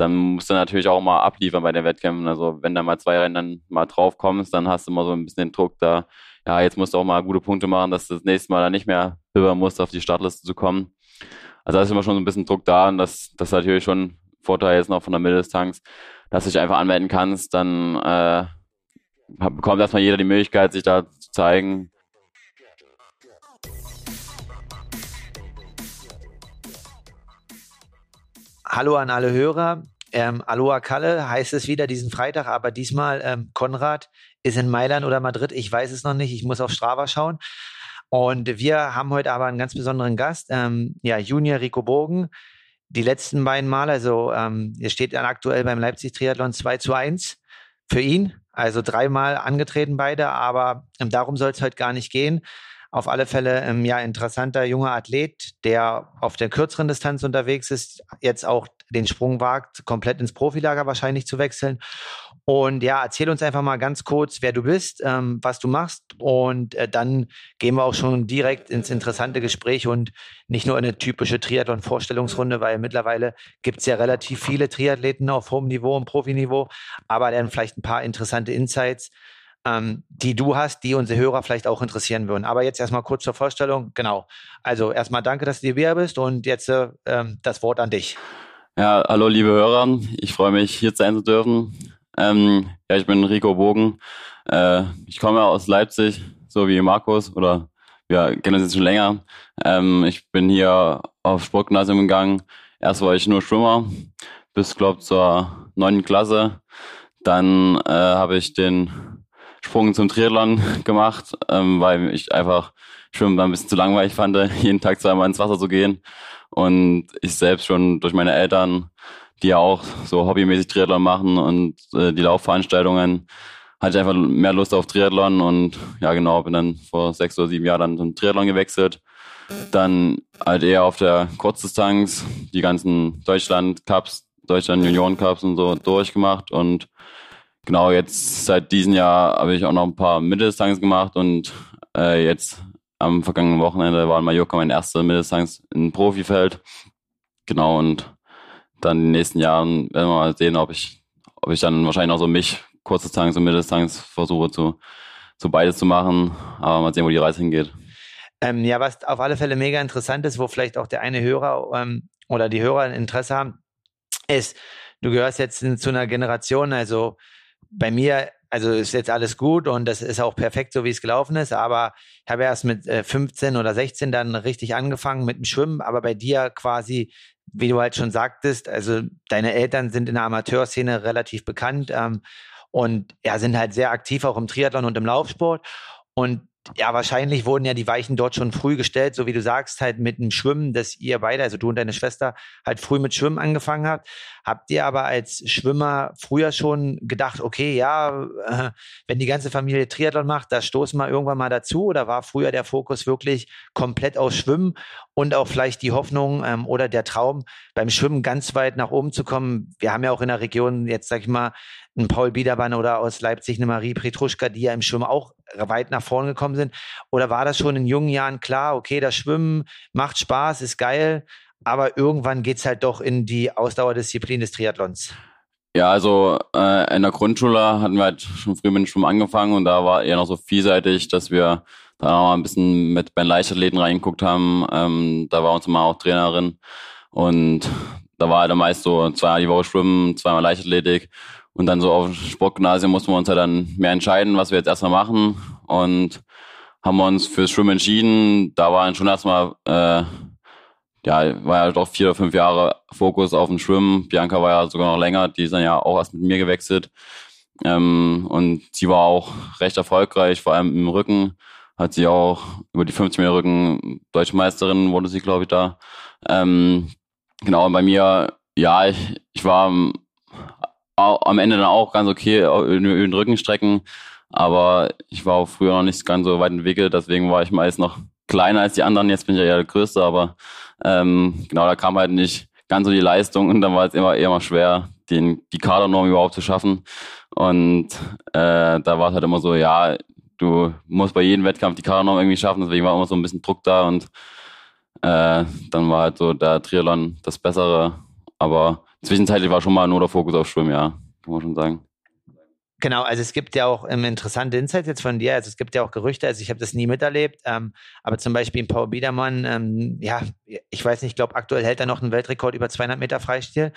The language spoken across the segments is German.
dann musst du natürlich auch mal abliefern bei den Wettkämpfen. Also wenn da mal zwei Rennen dann mal drauf kommst, dann hast du immer so ein bisschen den Druck da, ja, jetzt musst du auch mal gute Punkte machen, dass du das nächste Mal dann nicht mehr höher musst, auf die Startliste zu kommen. Also da ist immer schon so ein bisschen Druck da und das, das ist natürlich schon Vorteil jetzt noch von der Mitteldistanz, dass du dich einfach anmelden kannst, dann äh, bekommt erstmal jeder die Möglichkeit, sich da zu zeigen. Hallo an alle Hörer. Ähm, Aloha Kalle heißt es wieder diesen Freitag, aber diesmal ähm, Konrad ist in Mailand oder Madrid. Ich weiß es noch nicht. Ich muss auf Strava schauen. Und wir haben heute aber einen ganz besonderen Gast, ähm, ja, Junior Rico Bogen. Die letzten beiden Male, also ähm, er steht dann aktuell beim Leipzig Triathlon 2 zu 1 für ihn. Also dreimal angetreten beide, aber ähm, darum soll es heute gar nicht gehen. Auf alle Fälle ähm, ja interessanter junger Athlet, der auf der kürzeren Distanz unterwegs ist, jetzt auch den Sprung wagt, komplett ins Profilager wahrscheinlich zu wechseln. Und ja, erzähl uns einfach mal ganz kurz, wer du bist, ähm, was du machst. Und äh, dann gehen wir auch schon direkt ins interessante Gespräch und nicht nur eine typische Triathlon-Vorstellungsrunde, weil mittlerweile gibt es ja relativ viele Triathleten auf hohem Niveau und Profiniveau, aber dann vielleicht ein paar interessante Insights ähm, die du hast, die unsere Hörer vielleicht auch interessieren würden. Aber jetzt erstmal kurz zur Vorstellung. Genau. Also erstmal danke, dass du hier bist und jetzt äh, ähm, das Wort an dich. Ja, hallo liebe Hörer. Ich freue mich, hier sein zu dürfen. Ähm, ja, ich bin Rico Bogen. Äh, ich komme aus Leipzig, so wie Markus oder wir kennen uns jetzt schon länger. Ähm, ich bin hier auf Sportgymnasium gegangen. Erst war ich nur Schwimmer bis, glaube zur neunten Klasse. Dann äh, habe ich den Sprung zum Triathlon gemacht, ähm, weil ich einfach Schwimmen ein bisschen zu langweilig fand, jeden Tag zweimal ins Wasser zu gehen. Und ich selbst schon durch meine Eltern, die ja auch so hobbymäßig Triathlon machen und äh, die Laufveranstaltungen, hatte ich einfach mehr Lust auf Triathlon und ja genau, bin dann vor sechs oder sieben Jahren dann zum Triathlon gewechselt. Dann halt eher auf der Kurzdistanz, die ganzen Deutschland-Cups, Deutschland Junioren-Cups und so durchgemacht und genau, jetzt seit diesem Jahr habe ich auch noch ein paar Mitteldistanz gemacht und äh, jetzt am vergangenen Wochenende war in Mallorca mein erster Mitteldistanz im Profifeld. Genau, und dann in den nächsten Jahren werden wir mal sehen, ob ich, ob ich dann wahrscheinlich auch so mich Kurzdistanz und Mitteldistanz versuche zu, zu beides zu machen. Aber mal sehen, wo die Reise hingeht. Ähm, ja, was auf alle Fälle mega interessant ist, wo vielleicht auch der eine Hörer ähm, oder die Hörer ein Interesse haben, ist, du gehörst jetzt zu einer Generation, also bei mir, also ist jetzt alles gut und das ist auch perfekt, so wie es gelaufen ist, aber ich habe erst mit äh, 15 oder 16 dann richtig angefangen mit dem Schwimmen, aber bei dir quasi, wie du halt schon sagtest, also deine Eltern sind in der Amateurszene relativ bekannt ähm, und ja, sind halt sehr aktiv auch im Triathlon und im Laufsport. Und ja, wahrscheinlich wurden ja die Weichen dort schon früh gestellt, so wie du sagst, halt mit dem Schwimmen, dass ihr beide, also du und deine Schwester, halt früh mit Schwimmen angefangen habt. Habt ihr aber als Schwimmer früher schon gedacht, okay, ja, äh, wenn die ganze Familie Triathlon macht, da stoßen wir irgendwann mal dazu? Oder war früher der Fokus wirklich komplett auf Schwimmen und auch vielleicht die Hoffnung ähm, oder der Traum, beim Schwimmen ganz weit nach oben zu kommen? Wir haben ja auch in der Region jetzt, sag ich mal, einen Paul Biedermann oder aus Leipzig eine Marie Petruschka, die ja im Schwimmen auch weit nach vorne gekommen sind? Oder war das schon in jungen Jahren klar, okay, das Schwimmen macht Spaß, ist geil, aber irgendwann geht es halt doch in die Ausdauerdisziplin des Triathlons? Ja, also äh, in der Grundschule hatten wir halt schon früh mit dem Schwimmen angefangen und da war eher noch so vielseitig, dass wir da noch mal ein bisschen mit bei Leichtathleten reingeguckt haben. Ähm, da war uns mal auch Trainerin und da war halt meist so zweimal die Woche Schwimmen, zweimal Leichtathletik und dann so auf dem Sportgymnasium mussten wir uns halt dann mehr entscheiden, was wir jetzt erstmal machen. Und haben wir uns fürs Schwimmen entschieden. Da war dann schon erstmal, äh, ja, war ja doch vier oder fünf Jahre Fokus auf dem Schwimmen. Bianca war ja sogar noch länger, die ist dann ja auch erst mit mir gewechselt. Ähm, und sie war auch recht erfolgreich, vor allem im Rücken. Hat sie auch über die 50 Meter Rücken Deutsche Meisterin, wurde sie, glaube ich, da. Ähm, genau, und bei mir, ja, ich, ich war am Ende dann auch ganz okay in den Rückenstrecken. Aber ich war auch früher noch nicht ganz so weit entwickelt, deswegen war ich meist noch kleiner als die anderen. Jetzt bin ich ja der Größte, aber ähm, genau, da kam halt nicht ganz so die Leistung und dann war es immer eher mal schwer, den, die Kadernorm überhaupt zu schaffen. Und äh, da war es halt immer so, ja, du musst bei jedem Wettkampf die Kadernorm irgendwie schaffen, deswegen war immer so ein bisschen Druck da und äh, dann war halt so der Triathlon das Bessere. Aber zwischenzeitlich war schon mal nur der Fokus auf Schwimmen, ja, kann man schon sagen. Genau, also es gibt ja auch ähm, interessante Insights jetzt von dir. Also es gibt ja auch Gerüchte, also ich habe das nie miterlebt, ähm, aber zum Beispiel Paul Biedermann, ähm, ja, ich weiß nicht, ich glaube aktuell hält er noch einen Weltrekord über 200 Meter Freistil.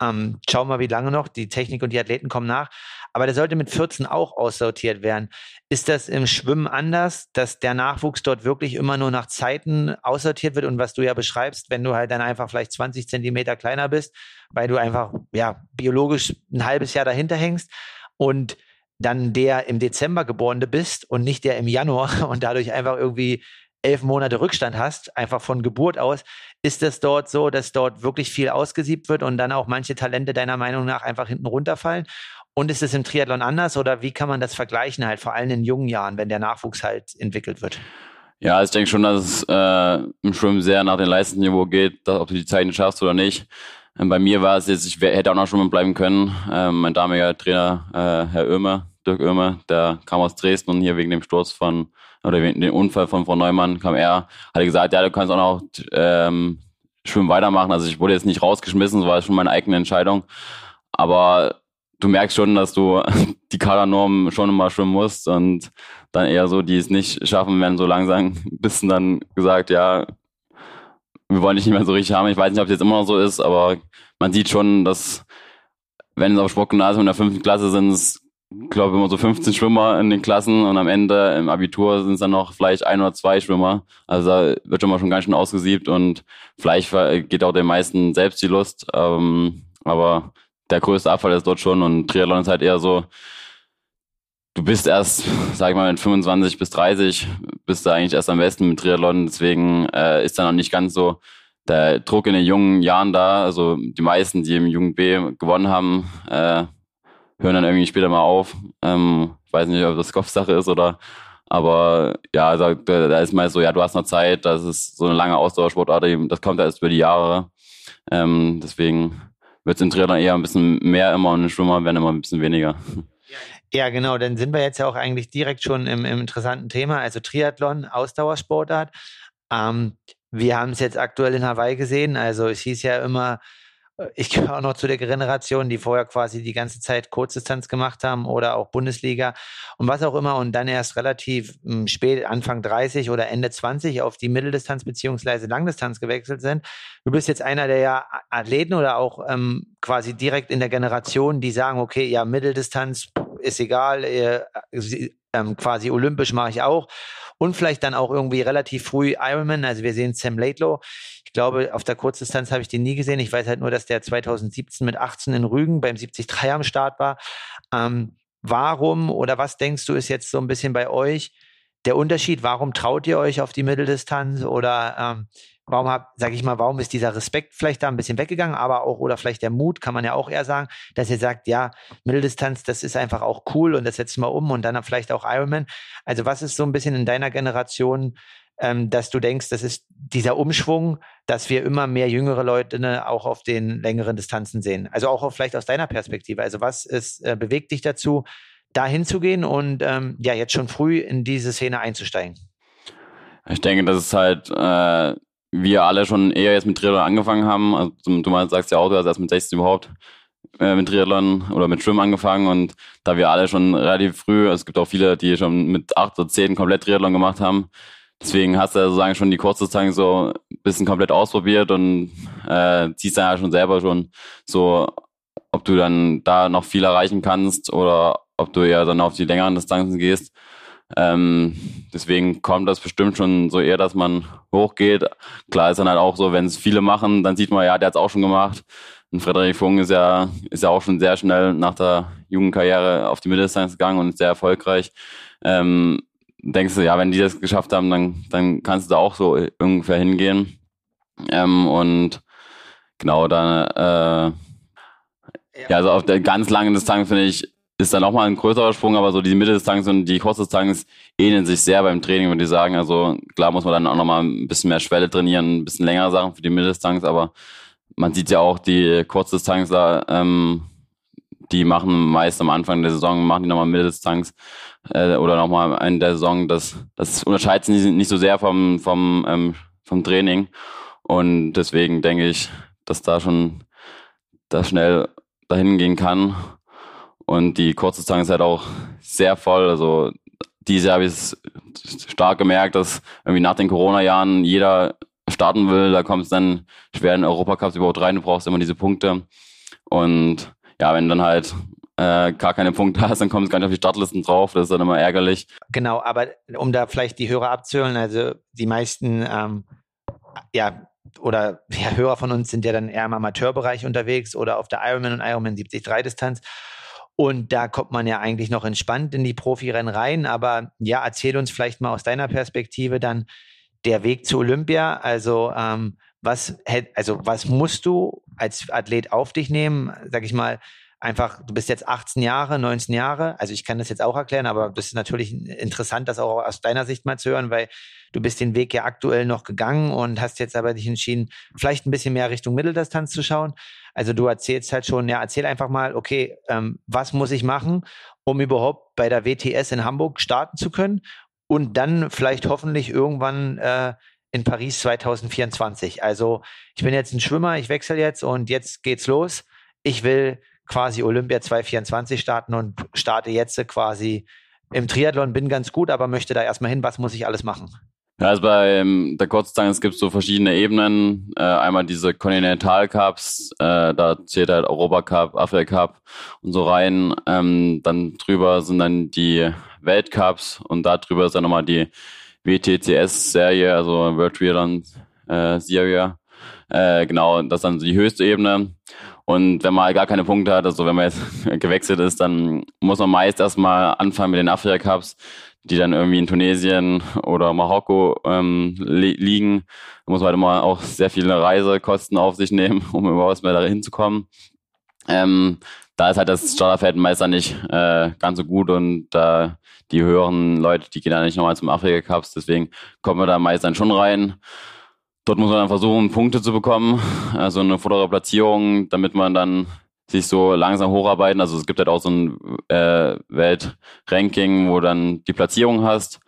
Ähm, schauen wir mal, wie lange noch. Die Technik und die Athleten kommen nach. Aber der sollte mit 14 auch aussortiert werden. Ist das im Schwimmen anders, dass der Nachwuchs dort wirklich immer nur nach Zeiten aussortiert wird und was du ja beschreibst, wenn du halt dann einfach vielleicht 20 Zentimeter kleiner bist, weil du einfach ja biologisch ein halbes Jahr dahinter hängst und dann der im Dezember geborene bist und nicht der im Januar und dadurch einfach irgendwie elf Monate Rückstand hast, einfach von Geburt aus, ist es dort so, dass dort wirklich viel ausgesiebt wird und dann auch manche Talente deiner Meinung nach einfach hinten runterfallen? Und ist es im Triathlon anders oder wie kann man das vergleichen, halt vor allem in jungen Jahren, wenn der Nachwuchs halt entwickelt wird? Ja, ich denke schon, dass es äh, im Schwimmen sehr nach dem Leistungsniveau geht, dass, ob du die Zeiten schaffst oder nicht. Ähm, bei mir war es jetzt, ich hätte auch noch Schwimmen bleiben können. Ähm, mein damaliger Trainer, äh, Herr Oehmer, Dirk Oehmer, der kam aus Dresden und hier wegen dem Sturz von, oder dem Unfall von Frau Neumann kam er, hat er gesagt, ja, du kannst auch noch ähm, Schwimmen weitermachen. Also ich wurde jetzt nicht rausgeschmissen, das war schon meine eigene Entscheidung. Aber du merkst schon, dass du die Kadernorm schon immer schwimmen musst und dann eher so, die es nicht schaffen, werden so langsam bisschen dann gesagt, ja, wir wollen dich nicht mehr so richtig haben. Ich weiß nicht, ob es jetzt immer noch so ist, aber man sieht schon, dass wenn es auf Sportgymnasium in der fünften Klasse sind, es glaube immer so 15 Schwimmer in den Klassen und am Ende im Abitur sind es dann noch vielleicht ein oder zwei Schwimmer. Also da wird schon mal schon ganz schön ausgesiebt und vielleicht geht auch den meisten selbst die Lust. Ähm, aber der größte Abfall ist dort schon und Triathlon ist halt eher so, du bist erst, sag ich mal, mit 25 bis 30 bist du eigentlich erst am besten mit Triathlon. Deswegen äh, ist da noch nicht ganz so der Druck in den jungen Jahren da. Also die meisten, die im Jugend B gewonnen haben, äh, hören dann irgendwie später mal auf. Ähm, ich weiß nicht, ob das Kopfsache ist oder aber ja, da, da ist meist so, ja, du hast noch Zeit, das ist so eine lange Ausdauersportart, das kommt erst über die Jahre. Ähm, deswegen wird es im Triathlon eher ein bisschen mehr immer und im Schwimmer werden immer ein bisschen weniger. Ja, genau. Dann sind wir jetzt ja auch eigentlich direkt schon im, im interessanten Thema, also Triathlon, Ausdauersportart. Ähm, wir haben es jetzt aktuell in Hawaii gesehen. Also es hieß ja immer, ich gehöre auch noch zu der Generation, die vorher quasi die ganze Zeit Kurzdistanz gemacht haben oder auch Bundesliga und was auch immer und dann erst relativ hm, spät, Anfang 30 oder Ende 20 auf die Mitteldistanz beziehungsweise Langdistanz gewechselt sind. Du bist jetzt einer der ja Athleten oder auch ähm, quasi direkt in der Generation, die sagen, okay, ja, Mitteldistanz ist egal, äh, ähm, quasi olympisch mache ich auch und vielleicht dann auch irgendwie relativ früh Ironman. Also wir sehen Sam Laidlow. Ich glaube, auf der Kurzdistanz habe ich den nie gesehen. Ich weiß halt nur, dass der 2017 mit 18 in Rügen beim 73 am Start war. Ähm, warum oder was denkst du ist jetzt so ein bisschen bei euch der Unterschied? Warum traut ihr euch auf die Mitteldistanz oder ähm, Warum hab, sag ich mal, warum ist dieser Respekt vielleicht da ein bisschen weggegangen, aber auch, oder vielleicht der Mut, kann man ja auch eher sagen, dass ihr sagt, ja, Mitteldistanz, das ist einfach auch cool und das setzen wir um und dann vielleicht auch Ironman. Also was ist so ein bisschen in deiner Generation, ähm, dass du denkst, das ist dieser Umschwung, dass wir immer mehr jüngere Leute ne, auch auf den längeren Distanzen sehen? Also auch vielleicht aus deiner Perspektive. Also was ist, äh, bewegt dich dazu, da hinzugehen und ähm, ja, jetzt schon früh in diese Szene einzusteigen? Ich denke, das ist halt äh, wir alle schon eher jetzt mit Triathlon angefangen haben. Also, du meinst, sagst ja auch, du hast erst mit 16 überhaupt äh, mit Triathlon oder mit Schwimmen angefangen und da wir alle schon relativ früh, es gibt auch viele, die schon mit 8 oder 10 komplett Triathlon gemacht haben. Deswegen hast du ja sozusagen schon die Kurzdistanz so ein bisschen komplett ausprobiert und äh, ziehst dann ja schon selber schon so, ob du dann da noch viel erreichen kannst oder ob du ja dann auf die längeren Distanzen gehst. Ähm, deswegen kommt das bestimmt schon so eher, dass man hochgeht. Klar ist dann halt auch so, wenn es viele machen, dann sieht man, ja, der hat es auch schon gemacht. Und Frederik Funk ist ja, ist ja auch schon sehr schnell nach der Jugendkarriere auf die Mitteldistanz gegangen und ist sehr erfolgreich. Ähm, denkst du, ja, wenn die das geschafft haben, dann, dann kannst du da auch so ungefähr hingehen. Ähm, und genau, dann, äh, ja, also auf der ganz langen Distanz finde ich, ist dann nochmal ein größerer Sprung, aber so die Mitteldistanz und die Kurzdistanz ähneln sich sehr beim Training, würde ich sagen. Also klar muss man dann auch nochmal ein bisschen mehr Schwelle trainieren, ein bisschen längere Sachen für die Mitteldistanz, aber man sieht ja auch die Kurzdistanzler, ähm, die machen meist am Anfang der Saison, machen die nochmal Mitteldistanz äh, oder nochmal in der Saison. Das, das unterscheidet sich nicht so sehr vom, vom, ähm, vom Training. Und deswegen denke ich, dass da schon da schnell dahin gehen kann. Und die Kurzdistanz ist halt auch sehr voll. Also dieses Jahr habe ich es stark gemerkt, dass irgendwie nach den Corona-Jahren jeder starten will. Da kommt es dann schwer in Europacups überhaupt rein. Du brauchst immer diese Punkte. Und ja, wenn dann halt äh, gar keine Punkte hast, dann kommt es gar nicht auf die Startlisten drauf. Das ist dann immer ärgerlich. Genau, aber um da vielleicht die Hörer abzuholen, also die meisten, ähm, ja, oder ja, Hörer von uns sind ja dann eher im Amateurbereich unterwegs oder auf der Ironman und Ironman 73 Distanz. Und da kommt man ja eigentlich noch entspannt in die Profirennen rein. Aber ja, erzähl uns vielleicht mal aus deiner Perspektive dann der Weg zu Olympia. Also ähm, was, also was musst du als Athlet auf dich nehmen? Sag ich mal, einfach, du bist jetzt 18 Jahre, 19 Jahre. Also ich kann das jetzt auch erklären, aber das ist natürlich interessant, das auch aus deiner Sicht mal zu hören, weil du bist den Weg ja aktuell noch gegangen und hast jetzt aber dich entschieden, vielleicht ein bisschen mehr Richtung Mitteldistanz zu schauen. Also du erzählst halt schon, ja, erzähl einfach mal, okay, ähm, was muss ich machen, um überhaupt bei der WTS in Hamburg starten zu können und dann vielleicht hoffentlich irgendwann äh, in Paris 2024. Also ich bin jetzt ein Schwimmer, ich wechsle jetzt und jetzt geht's los. Ich will quasi Olympia 2024 starten und starte jetzt quasi im Triathlon, bin ganz gut, aber möchte da erstmal hin. Was muss ich alles machen? Ja, also bei ähm, der Kurzdistanz gibt es so verschiedene Ebenen. Äh, einmal diese Continental Cups, äh, da zählt halt Europa Cup, Afrika Cup und so rein. Ähm, dann drüber sind dann die Weltcups und da drüber ist dann nochmal die WTCS-Serie, also World Triathlon äh. Äh, genau, das ist dann die höchste Ebene. Und wenn man halt gar keine Punkte hat, also wenn man jetzt gewechselt ist, dann muss man meist erstmal anfangen mit den Afrika Cups, die dann irgendwie in Tunesien oder Marokko ähm, li liegen. Da muss man halt immer auch sehr viele Reisekosten auf sich nehmen, um überhaupt mal da hinzukommen. Ähm, da ist halt das Starterfeld meist nicht äh, ganz so gut und äh, die höheren Leute, die gehen dann nicht nochmal zum Afrika Cups, deswegen kommen wir da meist dann schon rein. Dort muss man dann versuchen, Punkte zu bekommen, also eine vordere Platzierung, damit man dann sich so langsam hocharbeiten. Also es gibt halt auch so ein äh, Weltranking, wo dann die Platzierung hast.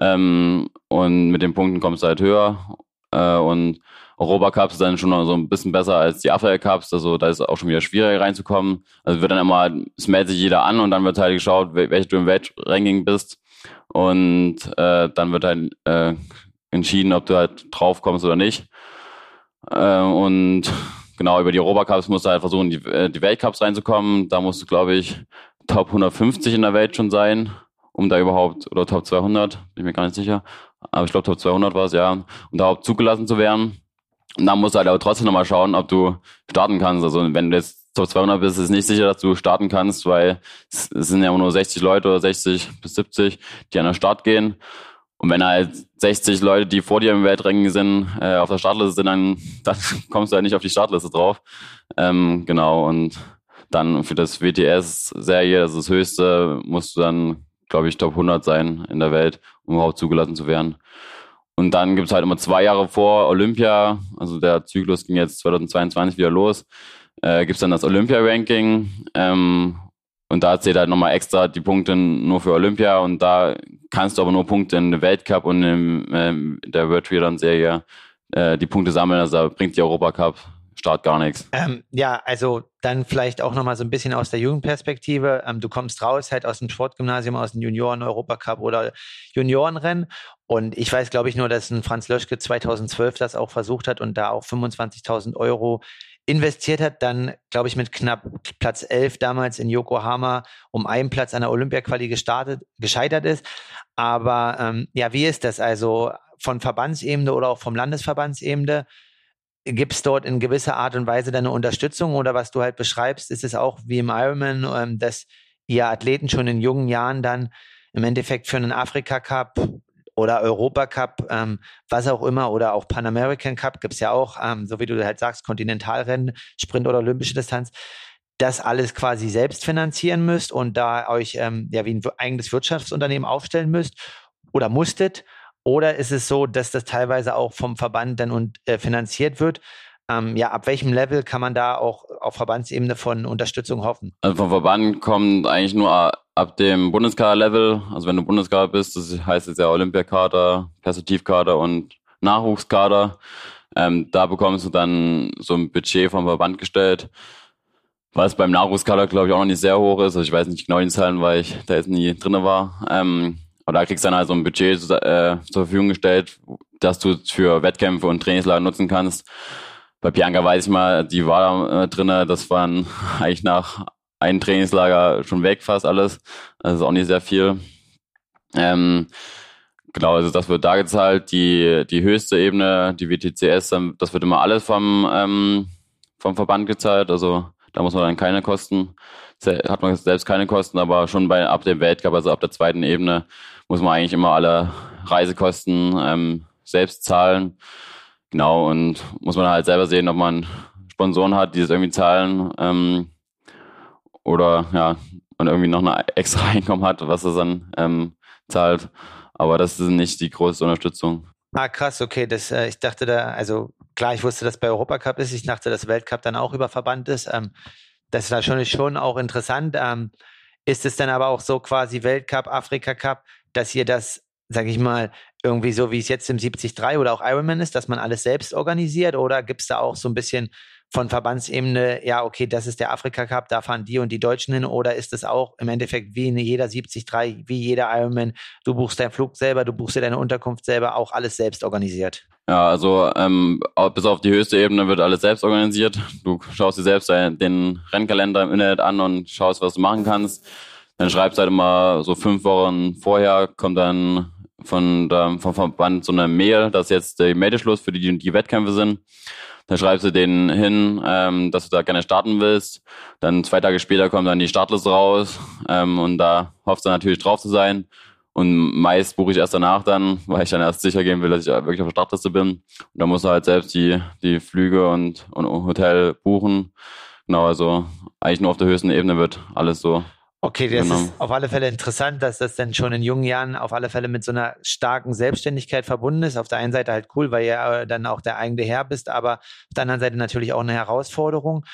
Ähm, und mit den Punkten kommst du halt höher. Äh, und Europacups ist dann schon so ein bisschen besser als die Afrika Cups. Also da ist auch schon wieder schwieriger reinzukommen. Also wird dann immer, es meldet sich jeder an und dann wird halt geschaut, welche du im Weltranking bist. Und äh, dann wird halt äh, entschieden, ob du halt drauf kommst oder nicht. Äh, und genau, über die Europacups musst du halt versuchen, die, äh, die Weltcups reinzukommen. Da musst du, glaube ich, Top 150 in der Welt schon sein, um da überhaupt, oder Top 200, bin ich mir gar nicht sicher. Aber ich glaube, Top 200 war es, ja, um da überhaupt zugelassen zu werden. Und dann musst du halt aber trotzdem nochmal schauen, ob du starten kannst. Also wenn du jetzt Top 200 bist, ist es nicht sicher, dass du starten kannst, weil es sind ja nur 60 Leute oder 60 bis 70, die an den Start gehen. Und wenn halt 60 Leute, die vor dir im Weltranking sind, äh, auf der Startliste sind, dann, dann kommst du halt nicht auf die Startliste drauf. Ähm, genau, und dann für das WTS-Serie, das ist das höchste, musst du dann, glaube ich, Top 100 sein in der Welt, um überhaupt zugelassen zu werden. Und dann gibt's halt immer zwei Jahre vor Olympia, also der Zyklus ging jetzt 2022 wieder los, äh, gibt's dann das Olympia-Ranking. Ähm, und da zählt halt nochmal extra die Punkte nur für Olympia und da kannst du aber nur Punkte in der Weltcup und in ähm, der World Triathlon Serie äh, die Punkte sammeln. Also da bringt die Europacup Start gar nichts. Ähm, ja, also dann vielleicht auch nochmal so ein bisschen aus der Jugendperspektive. Ähm, du kommst raus halt aus dem Sportgymnasium, aus dem Junioren-Europacup oder Juniorenrennen. Und ich weiß, glaube ich, nur, dass ein Franz Löschke 2012 das auch versucht hat und da auch 25.000 Euro investiert hat, dann, glaube ich, mit knapp Platz 11 damals in Yokohama um einen Platz an der Olympia-Quali gestartet, gescheitert ist. Aber ähm, ja, wie ist das also von Verbandsebene oder auch vom Landesverbandsebene? Gibt es dort in gewisser Art und Weise deine Unterstützung oder was du halt beschreibst, ist es auch wie im Ironman, ähm, dass ihr Athleten schon in jungen Jahren dann im Endeffekt für einen Afrika Cup oder Europa Cup, ähm, was auch immer, oder auch Pan American Cup gibt's ja auch, ähm, so wie du halt sagst, Kontinentalrennen, Sprint oder olympische Distanz, das alles quasi selbst finanzieren müsst und da euch ähm, ja wie ein eigenes Wirtschaftsunternehmen aufstellen müsst oder musstet? Oder ist es so, dass das teilweise auch vom Verband dann und, äh, finanziert wird? Ähm, ja, ab welchem Level kann man da auch auf Verbandsebene von Unterstützung hoffen? Also vom Verband kommt eigentlich nur ab dem Bundeskader-Level. Also wenn du Bundeskader bist, das heißt jetzt ja Olympiakader, Perspektivkader und Nachwuchskader. Ähm, da bekommst du dann so ein Budget vom Verband gestellt. Was beim Nachwuchskader, glaube ich, auch noch nicht sehr hoch ist. Also ich weiß nicht genau die Zahlen, weil ich da jetzt nie drinne war. Ähm, aber da kriegst du dann halt so ein Budget äh, zur Verfügung gestellt, dass du für Wettkämpfe und Trainingslager nutzen kannst. Bei Bianca weiß ich mal, die war da äh, drinne. Das waren eigentlich nach einem Trainingslager schon weg fast alles. Also auch nicht sehr viel. Ähm, genau, also das wird da gezahlt. Die, die höchste Ebene, die WTCS, das wird immer alles vom, ähm, vom Verband gezahlt. Also da muss man dann keine Kosten, hat man selbst keine Kosten, aber schon bei ab dem Weltcup, also ab der zweiten Ebene, muss man eigentlich immer alle Reisekosten ähm, selbst zahlen. Genau, und muss man halt selber sehen, ob man Sponsoren hat, die das irgendwie zahlen. Ähm, oder ja, man irgendwie noch ein extra Einkommen hat, was es dann ähm, zahlt. Aber das ist nicht die größte Unterstützung. Ah, krass, okay. Das, äh, ich dachte da, also klar, ich wusste, dass bei Europacup ist, ich dachte, dass Weltcup dann auch über Verband ist. Ähm, das ist natürlich schon auch interessant. Ähm, ist es dann aber auch so quasi Weltcup, Afrika Cup, dass ihr das, sag ich mal, irgendwie so wie es jetzt im 73 oder auch Ironman ist, dass man alles selbst organisiert oder gibt es da auch so ein bisschen von Verbandsebene, ja, okay, das ist der Afrika Cup, da fahren die und die Deutschen hin, oder ist es auch im Endeffekt wie in jeder 73, wie jeder Ironman, du buchst deinen Flug selber, du buchst dir deine Unterkunft selber, auch alles selbst organisiert? Ja, also ähm, bis auf die höchste Ebene wird alles selbst organisiert. Du schaust dir selbst den Rennkalender im Internet an und schaust, was du machen kannst. Dann schreibst du halt immer so fünf Wochen vorher, kommt dann von der, vom Verband so eine Mail, dass jetzt der Meldeschluss für die, die Wettkämpfe sind. Dann schreibst du denen hin, ähm, dass du da gerne starten willst. Dann zwei Tage später kommt dann die Startliste raus ähm, und da hoffst du natürlich drauf zu sein. Und meist buche ich erst danach dann, weil ich dann erst sicher gehen will, dass ich wirklich auf der Startliste bin. Und dann musst du halt selbst die, die Flüge und, und Hotel buchen. Genau, also eigentlich nur auf der höchsten Ebene wird alles so Okay, das genau. ist auf alle Fälle interessant, dass das dann schon in jungen Jahren auf alle Fälle mit so einer starken Selbstständigkeit verbunden ist. Auf der einen Seite halt cool, weil ihr dann auch der eigene Herr bist, aber auf der anderen Seite natürlich auch eine Herausforderung.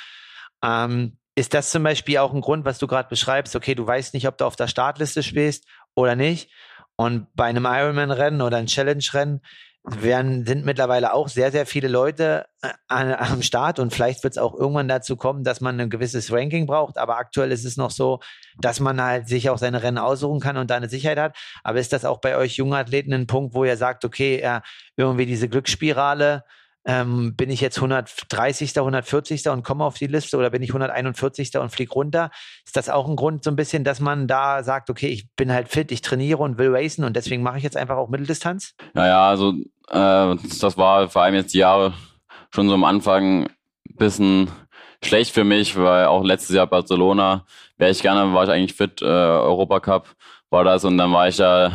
Ähm, ist das zum Beispiel auch ein Grund, was du gerade beschreibst? Okay, du weißt nicht, ob du auf der Startliste spielst oder nicht. Und bei einem Ironman-Rennen oder einem Challenge-Rennen werden, sind mittlerweile auch sehr, sehr viele Leute äh, am Start und vielleicht wird es auch irgendwann dazu kommen, dass man ein gewisses Ranking braucht. Aber aktuell ist es noch so, dass man halt sich auch seine Rennen aussuchen kann und da eine Sicherheit hat. Aber ist das auch bei euch jungen Athleten ein Punkt, wo ihr sagt, okay, irgendwie diese Glücksspirale, ähm, bin ich jetzt 130., 140. und komme auf die Liste oder bin ich 141. und fliege runter? Ist das auch ein Grund so ein bisschen, dass man da sagt, okay, ich bin halt fit, ich trainiere und will racen und deswegen mache ich jetzt einfach auch Mitteldistanz? Naja, also äh, das war vor allem jetzt die Jahre schon so am Anfang ein bisschen schlecht für mich, weil auch letztes Jahr Barcelona wäre ich gerne, war ich eigentlich fit, äh, Europacup war das und dann war ich da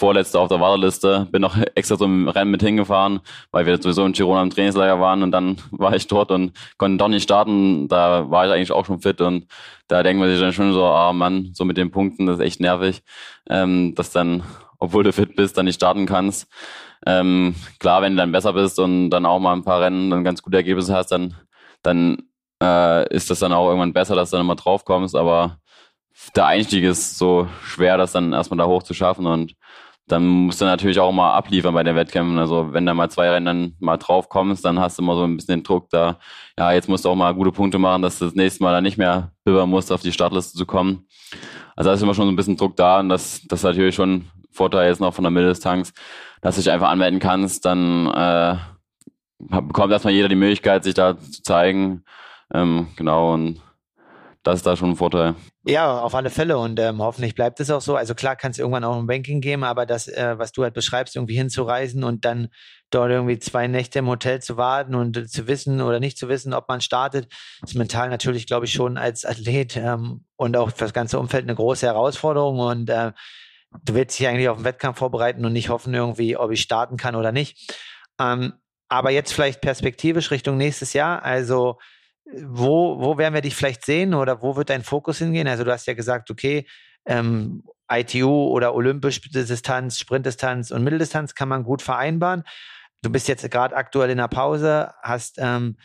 Vorletzter auf der Warteliste, bin noch extra zum Rennen mit hingefahren, weil wir sowieso in Girona im Trainingslager waren und dann war ich dort und konnte doch nicht starten. Da war ich eigentlich auch schon fit und da denkt man sich dann schon so, ah Mann, so mit den Punkten, das ist echt nervig, ähm, dass dann, obwohl du fit bist, dann nicht starten kannst. Ähm, klar, wenn du dann besser bist und dann auch mal ein paar Rennen dann ganz gute Ergebnisse hast, dann, dann äh, ist das dann auch irgendwann besser, dass du dann immer drauf kommst, aber der Einstieg ist so schwer, das dann erstmal da hoch zu schaffen und dann musst du natürlich auch mal abliefern bei den Wettkämpfen. Also wenn da mal zwei Rennen dann mal drauf kommst, dann hast du immer so ein bisschen den Druck da, ja, jetzt musst du auch mal gute Punkte machen, dass du das nächste Mal dann nicht mehr bibbern musst, auf die Startliste zu kommen. Also da ist immer schon so ein bisschen Druck da und das, das ist natürlich schon Vorteil jetzt noch von der Mitteldistanz, dass du dich einfach anmelden kannst, dann äh, bekommt erstmal jeder die Möglichkeit, sich da zu zeigen. Ähm, genau, und das ist da schon ein Vorteil. Ja, auf alle Fälle und ähm, hoffentlich bleibt es auch so. Also klar kann es irgendwann auch ein Banking geben, aber das, äh, was du halt beschreibst, irgendwie hinzureisen und dann dort irgendwie zwei Nächte im Hotel zu warten und äh, zu wissen oder nicht zu wissen, ob man startet, ist mental natürlich, glaube ich, schon als Athlet ähm, und auch für das ganze Umfeld eine große Herausforderung und äh, du willst dich eigentlich auf den Wettkampf vorbereiten und nicht hoffen irgendwie, ob ich starten kann oder nicht. Ähm, aber jetzt vielleicht perspektivisch Richtung nächstes Jahr, also wo, wo werden wir dich vielleicht sehen oder wo wird dein Fokus hingehen? Also du hast ja gesagt, okay, ähm, ITU oder olympische Distanz, Sprintdistanz und Mitteldistanz kann man gut vereinbaren. Du bist jetzt gerade aktuell in der Pause, hast ähm,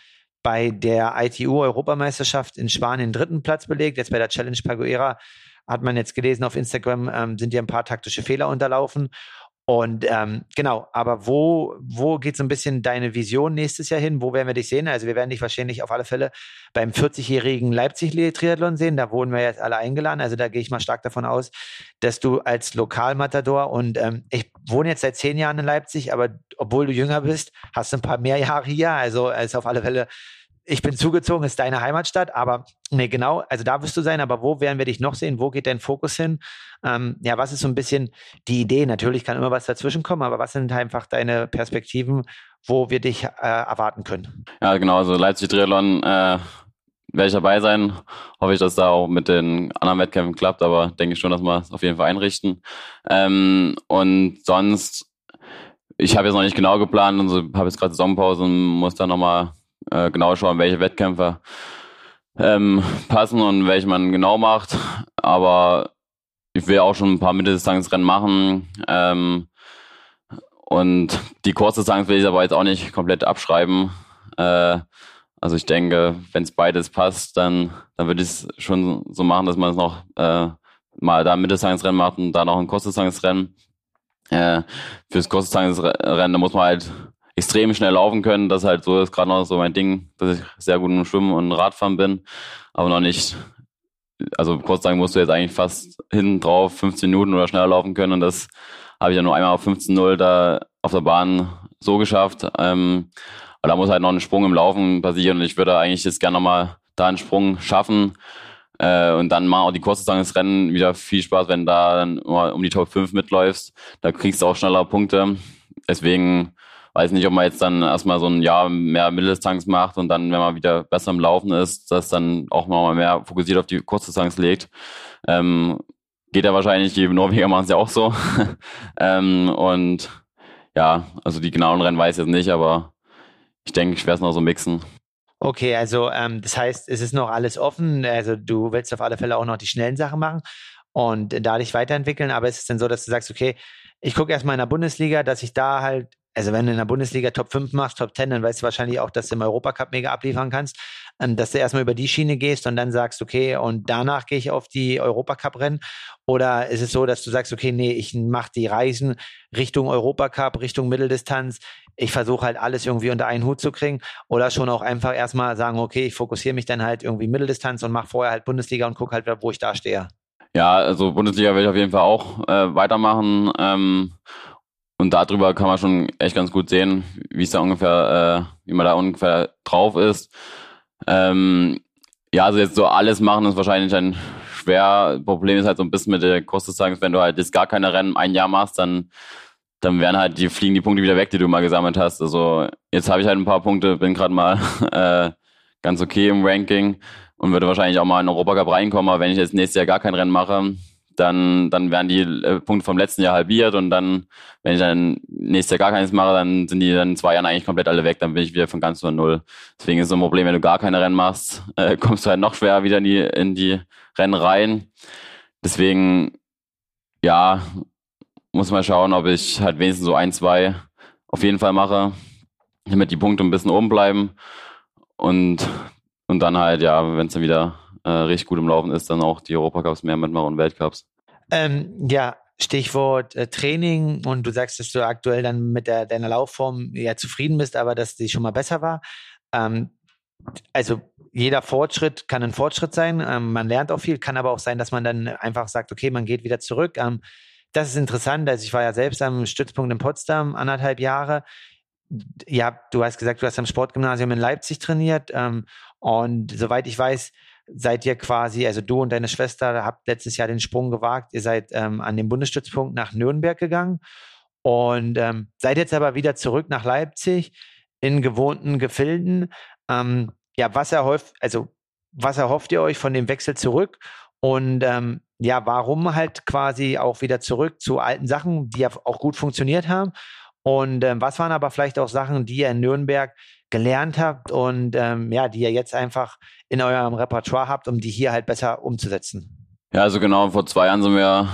bei der ITU-Europameisterschaft in Spanien dritten Platz belegt. Jetzt bei der Challenge Paguera hat man jetzt gelesen auf Instagram, ähm, sind dir ein paar taktische Fehler unterlaufen. Und ähm, genau, aber wo, wo geht so ein bisschen deine Vision nächstes Jahr hin? Wo werden wir dich sehen? Also wir werden dich wahrscheinlich auf alle Fälle beim 40-jährigen Leipzig-Triathlon sehen. Da wurden wir jetzt alle eingeladen. Also da gehe ich mal stark davon aus, dass du als Lokalmatador und ähm, ich wohne jetzt seit zehn Jahren in Leipzig, aber obwohl du jünger bist, hast du ein paar mehr Jahre hier. Also ist auf alle Fälle ich bin zugezogen, ist deine Heimatstadt, aber nee, genau, also da wirst du sein, aber wo werden wir dich noch sehen? Wo geht dein Fokus hin? Ähm, ja, was ist so ein bisschen die Idee? Natürlich kann immer was dazwischen kommen, aber was sind einfach deine Perspektiven, wo wir dich äh, erwarten können? Ja, genau, also Leipzig Triathlon äh, werde ich dabei sein. Hoffe ich, dass da auch mit den anderen Wettkämpfen klappt, aber denke ich schon, dass wir es auf jeden Fall einrichten. Ähm, und sonst, ich habe jetzt noch nicht genau geplant, also habe jetzt gerade Saisonpause und muss da nochmal äh, genau schauen, welche Wettkämpfe ähm, passen und welche man genau macht. Aber ich will auch schon ein paar Mitteldistanzrennen machen. Ähm, und die Kurzdistanz will ich aber jetzt auch nicht komplett abschreiben. Äh, also ich denke, wenn es beides passt, dann, dann würde ich es schon so machen, dass man es noch äh, mal da ein Mitteldistanzrennen macht und da noch ein Kurzdistanzrennen. Äh, fürs Kurzdistanzrennen, da muss man halt extrem schnell laufen können. Das halt so ist gerade noch so mein Ding, dass ich sehr gut im Schwimmen und Radfahren bin, aber noch nicht. Also kurz sagen musst du jetzt eigentlich fast hinten drauf 15 Minuten oder schneller laufen können und das habe ich ja nur einmal auf 15.0 da auf der Bahn so geschafft. Ähm, aber da muss halt noch ein Sprung im Laufen passieren und ich würde eigentlich jetzt gerne nochmal da einen Sprung schaffen. Äh, und dann machen auch die Kurzdistanzrennen wieder viel Spaß, wenn da dann um die Top 5 mitläufst. Da kriegst du auch schneller Punkte. Deswegen weiß nicht, ob man jetzt dann erstmal so ein Jahr mehr Mitteldistanz macht und dann, wenn man wieder besser im Laufen ist, das dann auch mal mehr fokussiert auf die Kurzdistanz legt. Ähm, geht ja wahrscheinlich, die Norweger machen es ja auch so. ähm, und ja, also die genauen Rennen weiß ich jetzt nicht, aber ich denke, ich werde es noch so mixen. Okay, also ähm, das heißt, es ist noch alles offen. Also du willst auf alle Fälle auch noch die schnellen Sachen machen und da dich weiterentwickeln. Aber ist es denn so, dass du sagst, okay, ich gucke erstmal in der Bundesliga, dass ich da halt also wenn du in der Bundesliga Top 5 machst, Top 10, dann weißt du wahrscheinlich auch, dass du im Europacup mega abliefern kannst, ähm, dass du erstmal über die Schiene gehst und dann sagst, okay, und danach gehe ich auf die Europacup-Rennen. Oder ist es so, dass du sagst, okay, nee, ich mache die Reisen Richtung Europacup, Richtung Mitteldistanz. Ich versuche halt alles irgendwie unter einen Hut zu kriegen. Oder schon auch einfach erstmal sagen, okay, ich fokussiere mich dann halt irgendwie Mitteldistanz und mache vorher halt Bundesliga und gucke halt, wo ich da stehe. Ja, also Bundesliga will ich auf jeden Fall auch äh, weitermachen. Ähm, und darüber kann man schon echt ganz gut sehen, wie es da ungefähr, äh, wie man da ungefähr drauf ist. Ähm, ja, also jetzt so alles machen ist wahrscheinlich ein schwer. Problem ist halt so ein bisschen mit der Kurzdistanz, wenn du halt jetzt gar keine Rennen ein Jahr machst, dann dann werden halt die fliegen die Punkte wieder weg, die du mal gesammelt hast. Also jetzt habe ich halt ein paar Punkte, bin gerade mal äh, ganz okay im Ranking und würde wahrscheinlich auch mal in den Europacup reinkommen, aber wenn ich jetzt nächstes Jahr gar kein Rennen mache, dann, dann werden die äh, Punkte vom letzten Jahr halbiert und dann, wenn ich dann nächstes Jahr gar keines mache, dann sind die dann in zwei Jahren eigentlich komplett alle weg, dann bin ich wieder von ganz von null. Deswegen ist so ein Problem, wenn du gar keine Rennen machst, äh, kommst du halt noch schwer wieder in die, in die Rennen rein. Deswegen, ja, muss mal schauen, ob ich halt wenigstens so ein, zwei auf jeden Fall mache, damit die Punkte ein bisschen oben bleiben und, und dann halt, ja, wenn es dann wieder äh, richtig gut im Laufen ist, dann auch die Europacups mehr mitmachen und Weltcups. Ähm, ja, Stichwort äh, Training und du sagst, dass du aktuell dann mit der, deiner Laufform ja zufrieden bist, aber dass die schon mal besser war. Ähm, also jeder Fortschritt kann ein Fortschritt sein. Ähm, man lernt auch viel, kann aber auch sein, dass man dann einfach sagt, okay, man geht wieder zurück. Ähm, das ist interessant. Also ich war ja selbst am Stützpunkt in Potsdam anderthalb Jahre. Ja, du hast gesagt, du hast am Sportgymnasium in Leipzig trainiert. Ähm, und soweit ich weiß, seid ihr quasi, also du und deine Schwester habt letztes Jahr den Sprung gewagt, ihr seid ähm, an den Bundesstützpunkt nach Nürnberg gegangen und ähm, seid jetzt aber wieder zurück nach Leipzig in gewohnten Gefilden. Ähm, ja, was erhofft, also was erhofft ihr euch von dem Wechsel zurück? Und ähm, ja, warum halt quasi auch wieder zurück zu alten Sachen, die ja auch gut funktioniert haben? Und ähm, was waren aber vielleicht auch Sachen, die ihr in Nürnberg gelernt habt und ähm, ja, die ihr jetzt einfach in eurem Repertoire habt, um die hier halt besser umzusetzen? Ja, also genau, vor zwei Jahren sind wir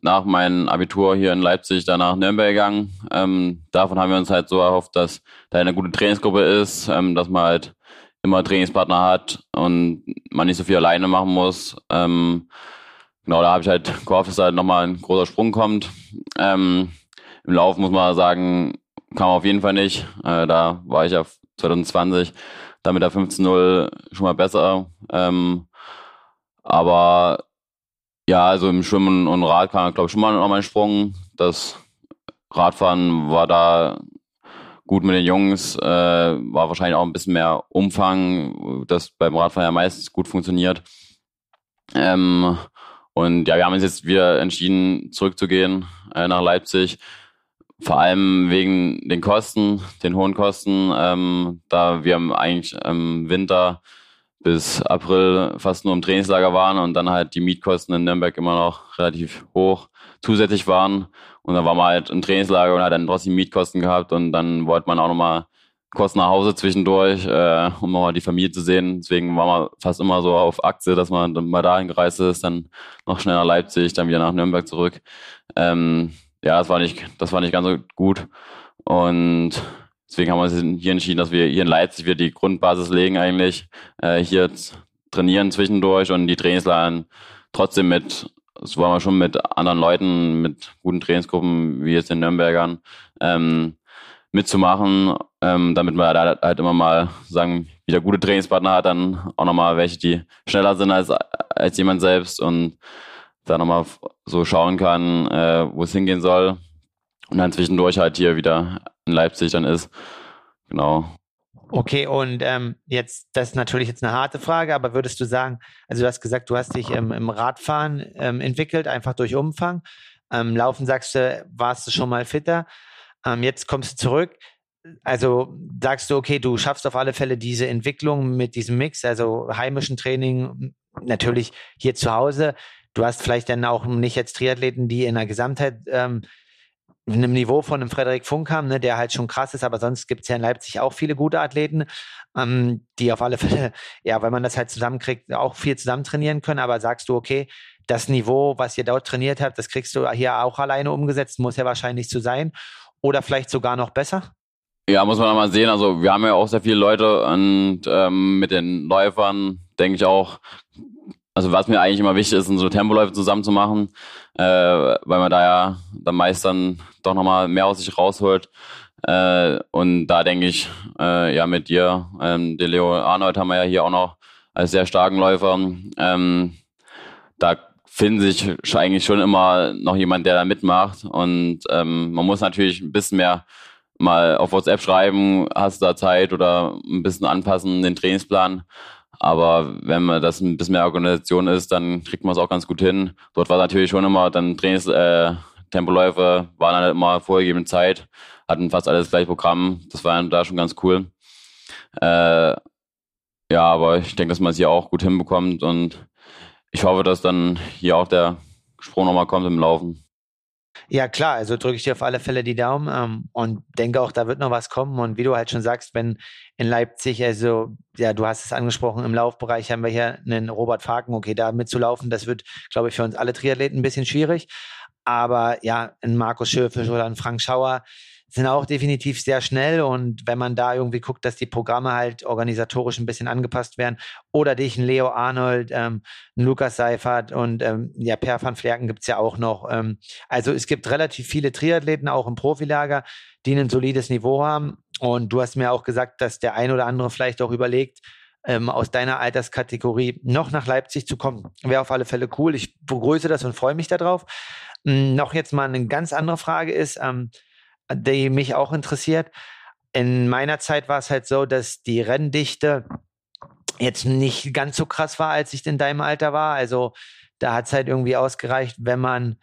nach meinem Abitur hier in Leipzig dann nach Nürnberg gegangen. Ähm, davon haben wir uns halt so erhofft, dass da eine gute Trainingsgruppe ist, ähm, dass man halt immer Trainingspartner hat und man nicht so viel alleine machen muss. Ähm, genau, da habe ich halt gehofft, dass da halt nochmal ein großer Sprung kommt. Ähm, im Lauf muss man sagen, kam auf jeden Fall nicht. Äh, da war ich ja 2020 da mit der 15-0 schon mal besser. Ähm, aber ja, also im Schwimmen und Radfahren, glaube ich, schon mal noch mal ein Sprung. Das Radfahren war da gut mit den Jungs, äh, war wahrscheinlich auch ein bisschen mehr Umfang, das beim Radfahren ja meistens gut funktioniert. Ähm, und ja, wir haben uns jetzt wieder entschieden, zurückzugehen äh, nach Leipzig. Vor allem wegen den Kosten, den hohen Kosten. Ähm, da wir eigentlich im Winter bis April fast nur im Trainingslager waren und dann halt die Mietkosten in Nürnberg immer noch relativ hoch zusätzlich waren. Und dann war man halt im Trainingslager und hat dann trotzdem Mietkosten gehabt und dann wollte man auch nochmal kurz nach Hause zwischendurch, äh, um nochmal die Familie zu sehen. Deswegen war man fast immer so auf Aktie, dass man mal dahin gereist ist, dann noch schnell nach Leipzig, dann wieder nach Nürnberg zurück. Ähm, ja, das war nicht, das war nicht ganz so gut. Und deswegen haben wir uns hier entschieden, dass wir hier in Leipzig wir die Grundbasis legen eigentlich, äh, hier trainieren zwischendurch und die Trainingslager trotzdem mit, das wollen wir schon mit anderen Leuten, mit guten Trainingsgruppen, wie jetzt den Nürnbergern, ähm, mitzumachen, ähm, damit man da halt immer mal sagen, wieder gute Trainingspartner hat, dann auch nochmal welche, die schneller sind als, als jemand selbst und da nochmal so schauen kann, äh, wo es hingehen soll. Und dann zwischendurch halt hier wieder in Leipzig dann ist. Genau. Okay, und ähm, jetzt, das ist natürlich jetzt eine harte Frage, aber würdest du sagen, also du hast gesagt, du hast dich ähm, im Radfahren ähm, entwickelt, einfach durch Umfang. Ähm, Laufen sagst du, warst du schon mal fitter. Ähm, jetzt kommst du zurück. Also sagst du, okay, du schaffst auf alle Fälle diese Entwicklung mit diesem Mix, also heimischen Training, natürlich hier zu Hause. Du hast vielleicht dann auch nicht jetzt Triathleten, die in der Gesamtheit ähm, in einem Niveau von einem Frederik Funk haben, ne, der halt schon krass ist, aber sonst gibt es ja in Leipzig auch viele gute Athleten, ähm, die auf alle Fälle, ja, wenn man das halt zusammenkriegt, auch viel zusammen trainieren können. Aber sagst du, okay, das Niveau, was ihr dort trainiert habt, das kriegst du hier auch alleine umgesetzt, muss ja wahrscheinlich so sein. Oder vielleicht sogar noch besser? Ja, muss man mal sehen. Also wir haben ja auch sehr viele Leute und ähm, mit den Läufern denke ich auch, also was mir eigentlich immer wichtig ist, sind so Tempoläufe zusammen zu machen, äh, weil man da ja dann meist dann doch nochmal mehr aus sich rausholt. Äh, und da denke ich, äh, ja, mit dir, ähm, den Leo Arnold haben wir ja hier auch noch als sehr starken Läufer. Ähm, da finden sich eigentlich schon immer noch jemand, der da mitmacht. Und ähm, man muss natürlich ein bisschen mehr mal auf WhatsApp schreiben, hast du da Zeit oder ein bisschen anpassen, den Trainingsplan. Aber wenn man das ein bisschen mehr Organisation ist, dann kriegt man es auch ganz gut hin. Dort war natürlich schon immer dann Trainings, äh, Tempoläufe waren halt immer vorgegebene Zeit, hatten fast alles gleich Programm. Das war da schon ganz cool. Äh, ja, aber ich denke, dass man es hier auch gut hinbekommt und ich hoffe, dass dann hier auch der Sprung nochmal kommt im Laufen. Ja, klar, also drücke ich dir auf alle Fälle die Daumen ähm, und denke auch, da wird noch was kommen. Und wie du halt schon sagst, wenn in Leipzig, also ja, du hast es angesprochen, im Laufbereich haben wir hier einen Robert Faken, okay, da mitzulaufen, das wird, glaube ich, für uns alle Triathleten ein bisschen schwierig. Aber ja, ein Markus Schöfisch oder ein Frank Schauer, sind auch definitiv sehr schnell und wenn man da irgendwie guckt, dass die Programme halt organisatorisch ein bisschen angepasst werden oder dich, ein Leo Arnold, ähm, ein Lukas Seifert und ähm, ja, Per van Flerken gibt's ja auch noch. Ähm, also es gibt relativ viele Triathleten auch im Profilager, die ein solides Niveau haben und du hast mir auch gesagt, dass der ein oder andere vielleicht auch überlegt, ähm, aus deiner Alterskategorie noch nach Leipzig zu kommen. Wäre auf alle Fälle cool. Ich begrüße das und freue mich darauf. Ähm, noch jetzt mal eine ganz andere Frage ist, ähm, die mich auch interessiert. In meiner Zeit war es halt so, dass die Renndichte jetzt nicht ganz so krass war, als ich in deinem Alter war. Also da hat es halt irgendwie ausgereicht, wenn man,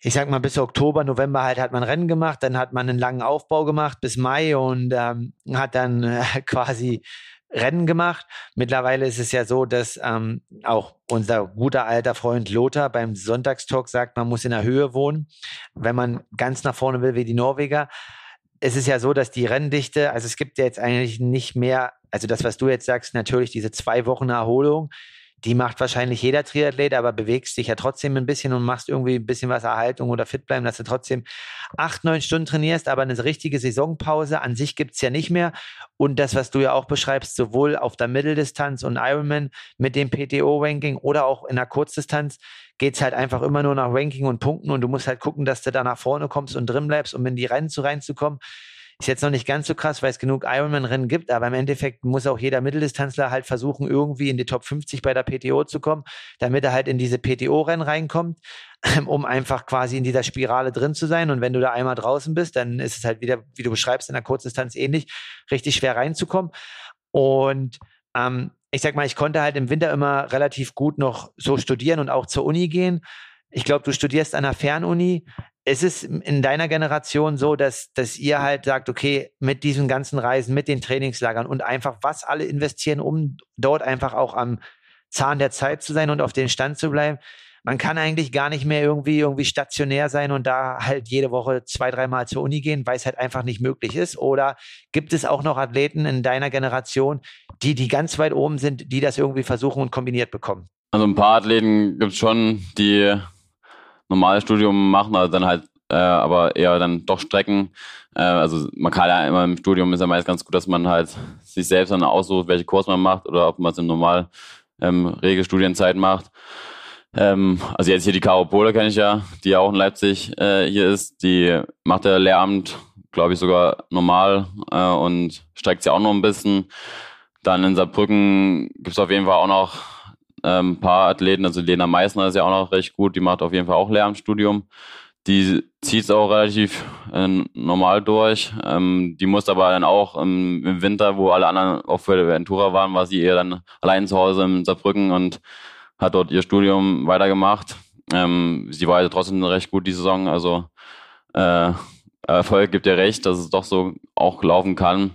ich sag mal, bis Oktober, November halt hat man Rennen gemacht, dann hat man einen langen Aufbau gemacht bis Mai und ähm, hat dann äh, quasi Rennen gemacht. Mittlerweile ist es ja so, dass ähm, auch unser guter alter Freund Lothar beim Sonntagstalk sagt, man muss in der Höhe wohnen, wenn man ganz nach vorne will wie die Norweger. Es ist ja so, dass die Renndichte, also es gibt ja jetzt eigentlich nicht mehr, also das, was du jetzt sagst, natürlich diese zwei Wochen Erholung, die macht wahrscheinlich jeder Triathlet, aber bewegst dich ja trotzdem ein bisschen und machst irgendwie ein bisschen was Erhaltung oder fit bleiben, dass du trotzdem acht, neun Stunden trainierst, aber eine richtige Saisonpause an sich gibt's ja nicht mehr. Und das, was du ja auch beschreibst, sowohl auf der Mitteldistanz und Ironman mit dem PTO-Ranking oder auch in der Kurzdistanz, geht's halt einfach immer nur nach Ranking und Punkten und du musst halt gucken, dass du da nach vorne kommst und drin bleibst, um in die Rennen zu reinzukommen. Ist jetzt noch nicht ganz so krass, weil es genug Ironman-Rennen gibt, aber im Endeffekt muss auch jeder Mitteldistanzler halt versuchen, irgendwie in die Top 50 bei der PTO zu kommen, damit er halt in diese PTO-Rennen reinkommt, um einfach quasi in dieser Spirale drin zu sein. Und wenn du da einmal draußen bist, dann ist es halt wieder, wie du beschreibst, in der Kurzdistanz ähnlich, richtig schwer reinzukommen. Und ähm, ich sag mal, ich konnte halt im Winter immer relativ gut noch so studieren und auch zur Uni gehen. Ich glaube, du studierst an einer Fernuni ist es in deiner Generation so, dass, dass ihr halt sagt, okay, mit diesen ganzen Reisen, mit den Trainingslagern und einfach was alle investieren, um dort einfach auch am Zahn der Zeit zu sein und auf den Stand zu bleiben. Man kann eigentlich gar nicht mehr irgendwie, irgendwie stationär sein und da halt jede Woche zwei, dreimal zur Uni gehen, weil es halt einfach nicht möglich ist. Oder gibt es auch noch Athleten in deiner Generation, die, die ganz weit oben sind, die das irgendwie versuchen und kombiniert bekommen? Also ein paar Athleten gibt es schon, die normales Studium machen, also dann halt äh, aber eher dann doch Strecken. Äh, also man kann ja immer im Studium ist ja meist ganz gut, dass man halt sich selbst dann aussucht, welche Kurs man macht oder ob man es im normal ähm, Regelstudienzeit macht. Ähm, also jetzt hier die Caro Pole kenne ich ja, die ja auch in Leipzig äh, hier ist. Die macht ja Lehramt, glaube ich, sogar normal äh, und streckt sie auch noch ein bisschen. Dann in Saarbrücken gibt es auf jeden Fall auch noch ein ähm, paar Athleten, also Lena Meissner ist ja auch noch recht gut, die macht auf jeden Fall auch Lehramtsstudium. Die zieht es auch relativ äh, normal durch. Ähm, die musste aber dann auch im, im, Winter, wo alle anderen auf Ventura waren, war sie eher dann allein zu Hause in Saarbrücken und hat dort ihr Studium weitergemacht. Ähm, sie war also trotzdem recht gut die Saison. Also äh, Erfolg gibt ihr recht, dass es doch so auch laufen kann.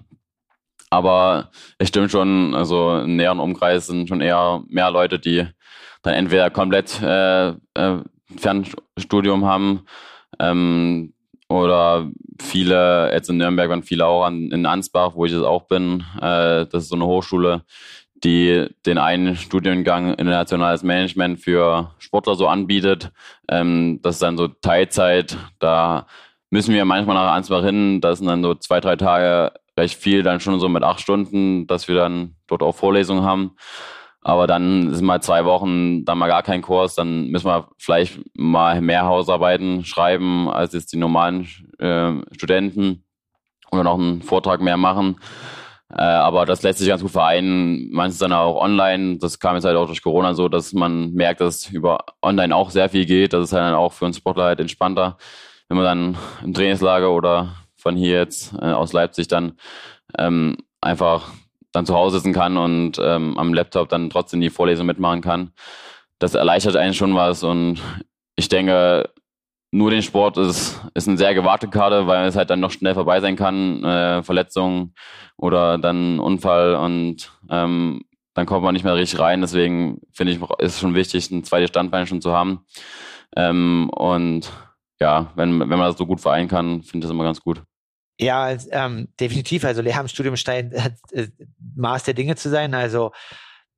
Aber es stimmt schon, also im näheren Umkreis sind schon eher mehr Leute, die dann entweder komplett äh, äh, Fernstudium haben ähm, oder viele, jetzt in Nürnberg waren viele auch an, in Ansbach, wo ich jetzt auch bin. Äh, das ist so eine Hochschule, die den einen Studiengang internationales Management für Sportler so anbietet. Ähm, das ist dann so Teilzeit. Da müssen wir manchmal nach Ansbach hin. Das sind dann so zwei, drei Tage recht viel, dann schon so mit acht Stunden, dass wir dann dort auch Vorlesungen haben. Aber dann sind mal zwei Wochen, dann mal gar kein Kurs, dann müssen wir vielleicht mal mehr Hausarbeiten schreiben als jetzt die normalen äh, Studenten oder noch einen Vortrag mehr machen. Äh, aber das lässt sich ganz gut vereinen. Manches dann auch online. Das kam jetzt halt auch durch Corona so, dass man merkt, dass über online auch sehr viel geht. Das ist halt dann auch für uns Sportler halt entspannter, wenn man dann im Trainingslager oder von hier jetzt äh, aus Leipzig dann ähm, einfach dann zu Hause sitzen kann und ähm, am Laptop dann trotzdem die Vorlesung mitmachen kann. Das erleichtert einen schon was und ich denke, nur den Sport ist, ist eine sehr gewagte Karte, weil es halt dann noch schnell vorbei sein kann, äh, Verletzungen oder dann Unfall und ähm, dann kommt man nicht mehr richtig rein. Deswegen finde ich, ist es schon wichtig, ein zweites Standbein schon zu haben. Ähm, und ja, wenn, wenn man das so gut vereinen kann, finde ich das immer ganz gut. Ja, ähm, definitiv. Also Lehramtsstudium scheint äh, Maß der Dinge zu sein. Also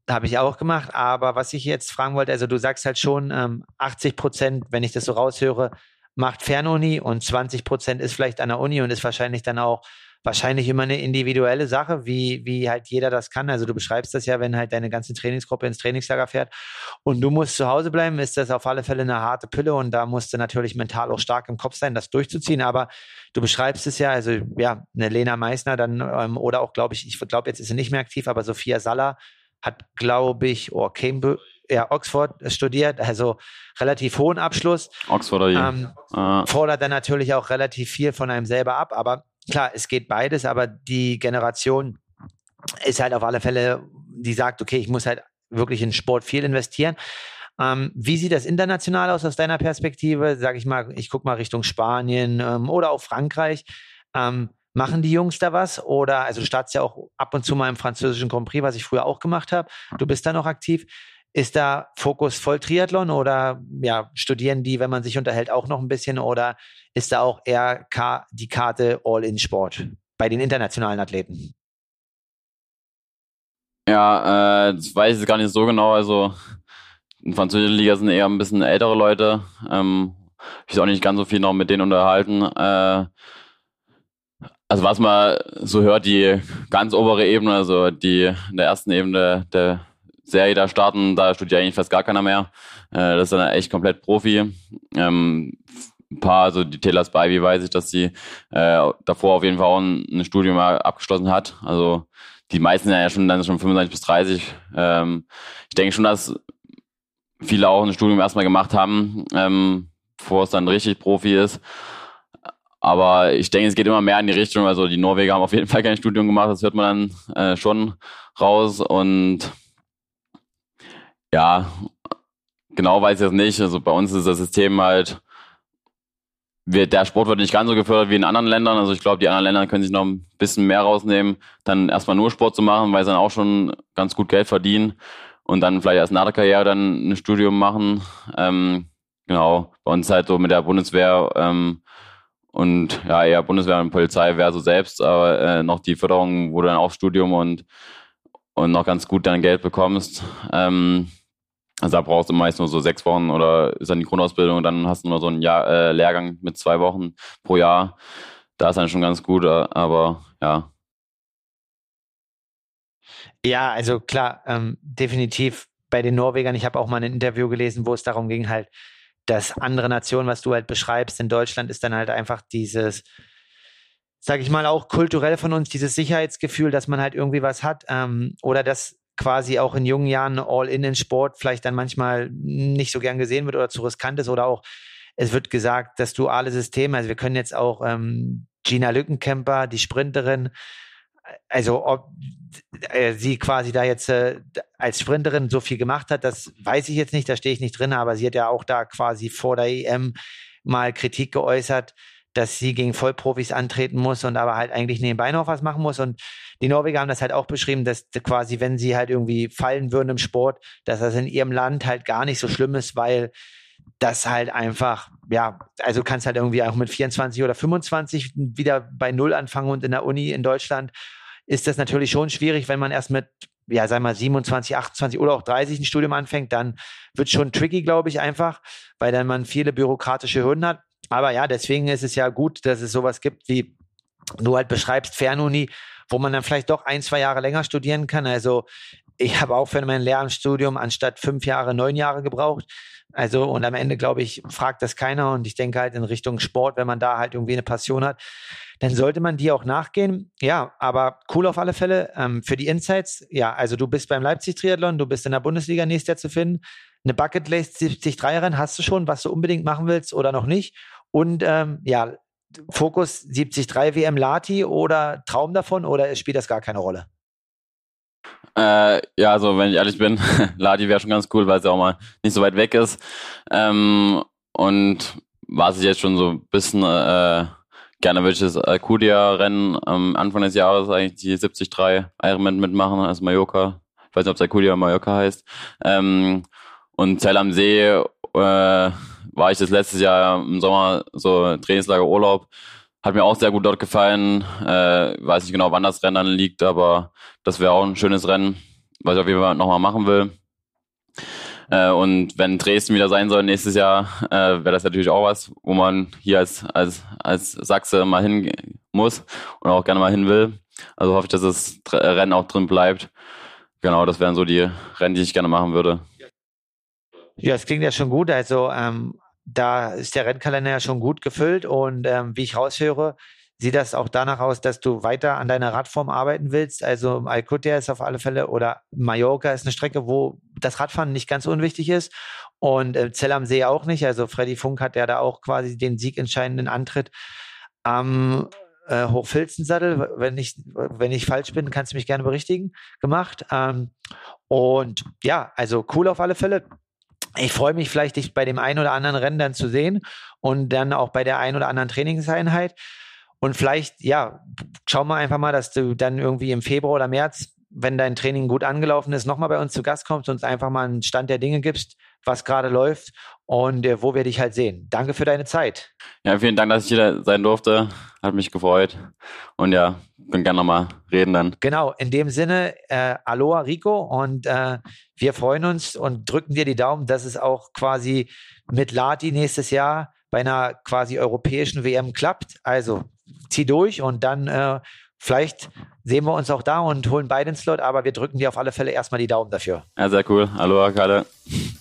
habe ich auch gemacht. Aber was ich jetzt fragen wollte, also du sagst halt schon, ähm, 80 Prozent, wenn ich das so raushöre, macht Fernuni und 20 Prozent ist vielleicht an der Uni und ist wahrscheinlich dann auch wahrscheinlich immer eine individuelle Sache, wie, wie halt jeder das kann. Also du beschreibst das ja, wenn halt deine ganze Trainingsgruppe ins Trainingslager fährt und du musst zu Hause bleiben, ist das auf alle Fälle eine harte Pille und da musst du natürlich mental auch stark im Kopf sein, das durchzuziehen. Aber du beschreibst es ja, also ja, eine Lena Meissner dann ähm, oder auch, glaube ich, ich glaube, jetzt ist sie nicht mehr aktiv, aber Sophia Saller hat, glaube ich, oh, Cambridge, ja, Oxford studiert, also relativ hohen Abschluss. Oxford oder ähm, ah. Fordert dann natürlich auch relativ viel von einem selber ab, aber klar, es geht beides, aber die Generation ist halt auf alle Fälle, die sagt, okay, ich muss halt wirklich in Sport viel investieren. Ähm, wie sieht das international aus aus deiner Perspektive? Sag ich mal, ich gucke mal Richtung Spanien ähm, oder auch Frankreich. Ähm, machen die Jungs da was? Oder, also du startest ja auch ab und zu mal im französischen Grand Prix, was ich früher auch gemacht habe. Du bist da noch aktiv. Ist da Fokus voll Triathlon oder ja, studieren die, wenn man sich unterhält, auch noch ein bisschen oder ist da auch eher die Karte All-in-Sport bei den internationalen Athleten? Ja, äh, das weiß ich gar nicht so genau. Also in französischen Liga sind eher ein bisschen ältere Leute. Ähm, ich auch nicht ganz so viel noch mit denen unterhalten. Äh, also was man so hört, die ganz obere Ebene, also die in der ersten Ebene der Serie da starten, da studiert eigentlich fast gar keiner mehr. Äh, das ist dann echt komplett Profi. Ähm, ein paar, also die Taylor Spivey weiß ich, dass sie äh, davor auf jeden Fall auch ein, ein Studium abgeschlossen hat. Also die meisten sind ja schon dann schon 25 bis 30. Ähm, ich denke schon, dass viele auch ein Studium erstmal gemacht haben, ähm, bevor es dann richtig Profi ist. Aber ich denke, es geht immer mehr in die Richtung. Also die Norweger haben auf jeden Fall kein Studium gemacht, das hört man dann äh, schon raus. Und ja, genau weiß ich das nicht. Also bei uns ist das System halt, wird, der Sport wird nicht ganz so gefördert wie in anderen Ländern. Also ich glaube, die anderen Länder können sich noch ein bisschen mehr rausnehmen, dann erstmal nur Sport zu machen, weil sie dann auch schon ganz gut Geld verdienen und dann vielleicht erst nach der Karriere dann ein Studium machen. Ähm, genau, bei uns halt so mit der Bundeswehr ähm, und ja, eher Bundeswehr und Polizei wäre so selbst, aber äh, noch die Förderung, wo du dann auch Studium und, und noch ganz gut dein Geld bekommst. Ähm, also da brauchst du meist nur so sechs Wochen oder ist dann die Grundausbildung und dann hast du nur so einen Jahr, äh, Lehrgang mit zwei Wochen pro Jahr. Da ist dann schon ganz gut, äh, aber ja. Ja, also klar, ähm, definitiv bei den Norwegern. Ich habe auch mal ein Interview gelesen, wo es darum ging, halt, dass andere Nationen, was du halt beschreibst, in Deutschland ist dann halt einfach dieses, sag ich mal, auch kulturell von uns, dieses Sicherheitsgefühl, dass man halt irgendwie was hat ähm, oder dass quasi auch in jungen Jahren All-in in Sport vielleicht dann manchmal nicht so gern gesehen wird oder zu riskant ist oder auch es wird gesagt, das duale System, also wir können jetzt auch ähm, Gina Lückenkämper, die Sprinterin, also ob äh, sie quasi da jetzt äh, als Sprinterin so viel gemacht hat, das weiß ich jetzt nicht, da stehe ich nicht drin, aber sie hat ja auch da quasi vor der EM mal Kritik geäußert, dass sie gegen Vollprofis antreten muss und aber halt eigentlich nebenbei noch was machen muss. Und die Norweger haben das halt auch beschrieben, dass quasi, wenn sie halt irgendwie fallen würden im Sport, dass das in ihrem Land halt gar nicht so schlimm ist, weil das halt einfach, ja, also kannst halt irgendwie auch mit 24 oder 25 wieder bei Null anfangen und in der Uni in Deutschland ist das natürlich schon schwierig, wenn man erst mit, ja, sag mal 27, 28 oder auch 30 ein Studium anfängt, dann wird schon tricky, glaube ich, einfach, weil dann man viele bürokratische Hürden hat. Aber ja, deswegen ist es ja gut, dass es sowas gibt wie du halt beschreibst, Fernuni, wo man dann vielleicht doch ein, zwei Jahre länger studieren kann. Also ich habe auch für mein Lehramtsstudium anstatt fünf Jahre neun Jahre gebraucht. Also, und am Ende, glaube ich, fragt das keiner. Und ich denke halt in Richtung Sport, wenn man da halt irgendwie eine Passion hat, dann sollte man die auch nachgehen. Ja, aber cool auf alle Fälle. Ähm, für die Insights, ja, also du bist beim Leipzig-Triathlon, du bist in der Bundesliga nächstes Jahr zu finden. Eine Bucketlist 73-Rennen hast du schon, was du unbedingt machen willst oder noch nicht. Und ähm, ja, Fokus 73 WM Lati oder Traum davon oder spielt das gar keine Rolle? Äh, ja, also wenn ich ehrlich bin, Ladi wäre schon ganz cool, weil es ja auch mal nicht so weit weg ist. Ähm, und was ich jetzt schon so ein bisschen äh, gerne würde ich das Alcudia-Rennen am Anfang des Jahres eigentlich die 73 Ironman mitmachen, also Mallorca. Ich weiß nicht, ob es Alcudia oder Mallorca heißt. Ähm, und Zell am See äh, war ich das letztes Jahr im Sommer so Trainingslager Urlaub hat mir auch sehr gut dort gefallen. Äh, weiß nicht genau, wann das Rennen dann liegt, aber das wäre auch ein schönes Rennen, was ich auf jeden Fall nochmal machen will. Äh, und wenn Dresden wieder sein soll nächstes Jahr, äh, wäre das natürlich auch was, wo man hier als, als, als Sachse mal hin muss und auch gerne mal hin will. Also hoffe ich, dass das Rennen auch drin bleibt. Genau, das wären so die Rennen, die ich gerne machen würde. Ja, es klingt ja schon gut. Also ähm, da ist der Rennkalender ja schon gut gefüllt und ähm, wie ich raushöre, sieht das auch danach aus, dass du weiter an deiner Radform arbeiten willst. Also Alcudia ist auf alle Fälle oder Mallorca ist eine Strecke, wo das Radfahren nicht ganz unwichtig ist und äh, Zell am See auch nicht. Also Freddy Funk hat ja da auch quasi den siegentscheidenden Antritt am äh, Hochfilzensattel, wenn ich, wenn ich falsch bin, kannst du mich gerne berichtigen, gemacht. Ähm, und ja, also cool auf alle Fälle ich freue mich vielleicht, dich bei dem einen oder anderen Rennen dann zu sehen und dann auch bei der einen oder anderen Trainingseinheit. Und vielleicht, ja, schau mal einfach mal, dass du dann irgendwie im Februar oder März, wenn dein Training gut angelaufen ist, nochmal bei uns zu Gast kommst und uns einfach mal einen Stand der Dinge gibst, was gerade läuft und äh, wo wir dich halt sehen. Danke für deine Zeit. Ja, vielen Dank, dass ich hier sein durfte. Hat mich gefreut. Und ja, können gerne nochmal reden dann. Genau, in dem Sinne, äh, Aloha Rico und äh, wir freuen uns und drücken dir die Daumen, dass es auch quasi mit Lati nächstes Jahr bei einer quasi europäischen WM klappt. Also zieh durch und dann äh, vielleicht sehen wir uns auch da und holen beide den Slot, aber wir drücken dir auf alle Fälle erstmal die Daumen dafür. Ja, sehr cool. Aloha, Kalle.